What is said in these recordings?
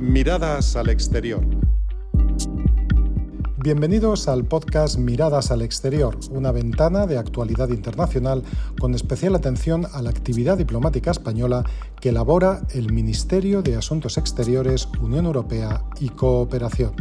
Miradas al exterior. Bienvenidos al podcast Miradas al Exterior, una ventana de actualidad internacional con especial atención a la actividad diplomática española que elabora el Ministerio de Asuntos Exteriores, Unión Europea y Cooperación.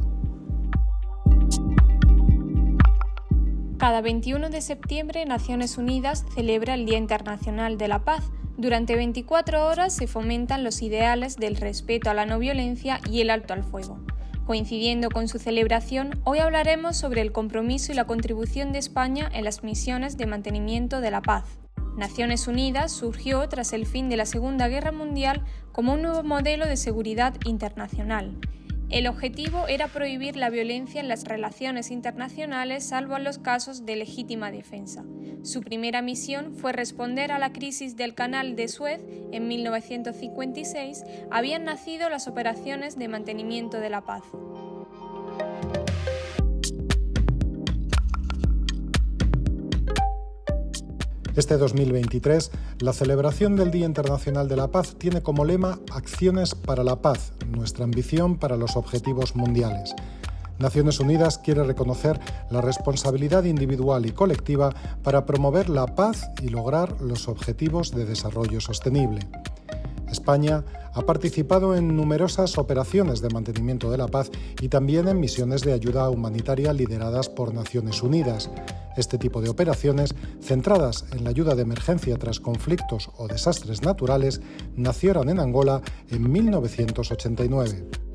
Cada 21 de septiembre Naciones Unidas celebra el Día Internacional de la Paz. Durante 24 horas se fomentan los ideales del respeto a la no violencia y el alto al fuego. Coincidiendo con su celebración, hoy hablaremos sobre el compromiso y la contribución de España en las misiones de mantenimiento de la paz. Naciones Unidas surgió tras el fin de la Segunda Guerra Mundial como un nuevo modelo de seguridad internacional. El objetivo era prohibir la violencia en las relaciones internacionales salvo en los casos de legítima defensa. Su primera misión fue responder a la crisis del Canal de Suez en 1956. Habían nacido las operaciones de mantenimiento de la paz. Este 2023, la celebración del Día Internacional de la Paz tiene como lema Acciones para la Paz, nuestra ambición para los objetivos mundiales. Naciones Unidas quiere reconocer la responsabilidad individual y colectiva para promover la paz y lograr los objetivos de desarrollo sostenible. España ha participado en numerosas operaciones de mantenimiento de la paz y también en misiones de ayuda humanitaria lideradas por Naciones Unidas. Este tipo de operaciones, centradas en la ayuda de emergencia tras conflictos o desastres naturales, nacieron en Angola en 1989.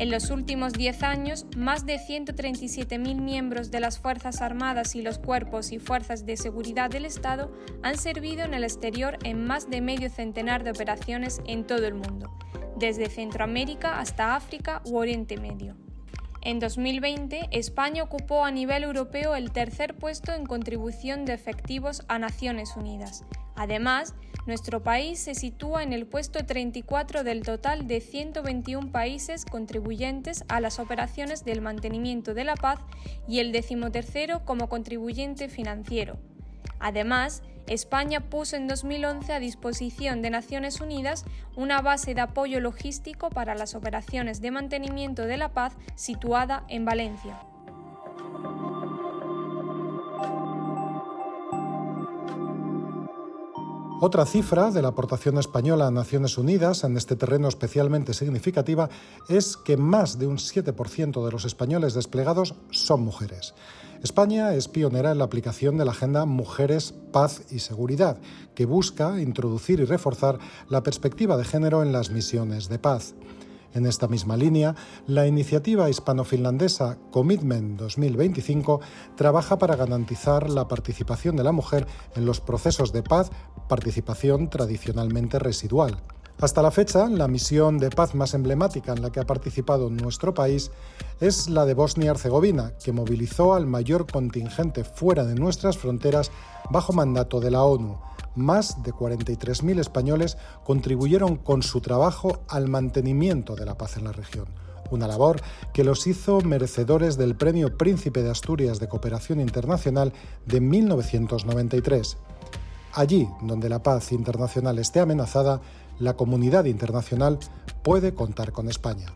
En los últimos 10 años, más de 137.000 miembros de las Fuerzas Armadas y los cuerpos y fuerzas de seguridad del Estado han servido en el exterior en más de medio centenar de operaciones en todo el mundo, desde Centroamérica hasta África u Oriente Medio. En 2020, España ocupó a nivel europeo el tercer puesto en contribución de efectivos a Naciones Unidas. Además, nuestro país se sitúa en el puesto 34 del total de 121 países contribuyentes a las operaciones del mantenimiento de la paz y el decimotercero como contribuyente financiero. Además, España puso en 2011 a disposición de Naciones Unidas una base de apoyo logístico para las operaciones de mantenimiento de la paz situada en Valencia. Otra cifra de la aportación española a Naciones Unidas en este terreno especialmente significativa es que más de un 7% de los españoles desplegados son mujeres. España es pionera en la aplicación de la Agenda Mujeres, Paz y Seguridad, que busca introducir y reforzar la perspectiva de género en las misiones de paz. En esta misma línea, la iniciativa hispano-finlandesa Commitment 2025 trabaja para garantizar la participación de la mujer en los procesos de paz, participación tradicionalmente residual. Hasta la fecha, la misión de paz más emblemática en la que ha participado nuestro país es la de Bosnia-Herzegovina, que movilizó al mayor contingente fuera de nuestras fronteras bajo mandato de la ONU más de 43.000 españoles contribuyeron con su trabajo al mantenimiento de la paz en la región, una labor que los hizo merecedores del Premio Príncipe de Asturias de Cooperación Internacional de 1993. Allí donde la paz internacional esté amenazada, la comunidad internacional puede contar con España.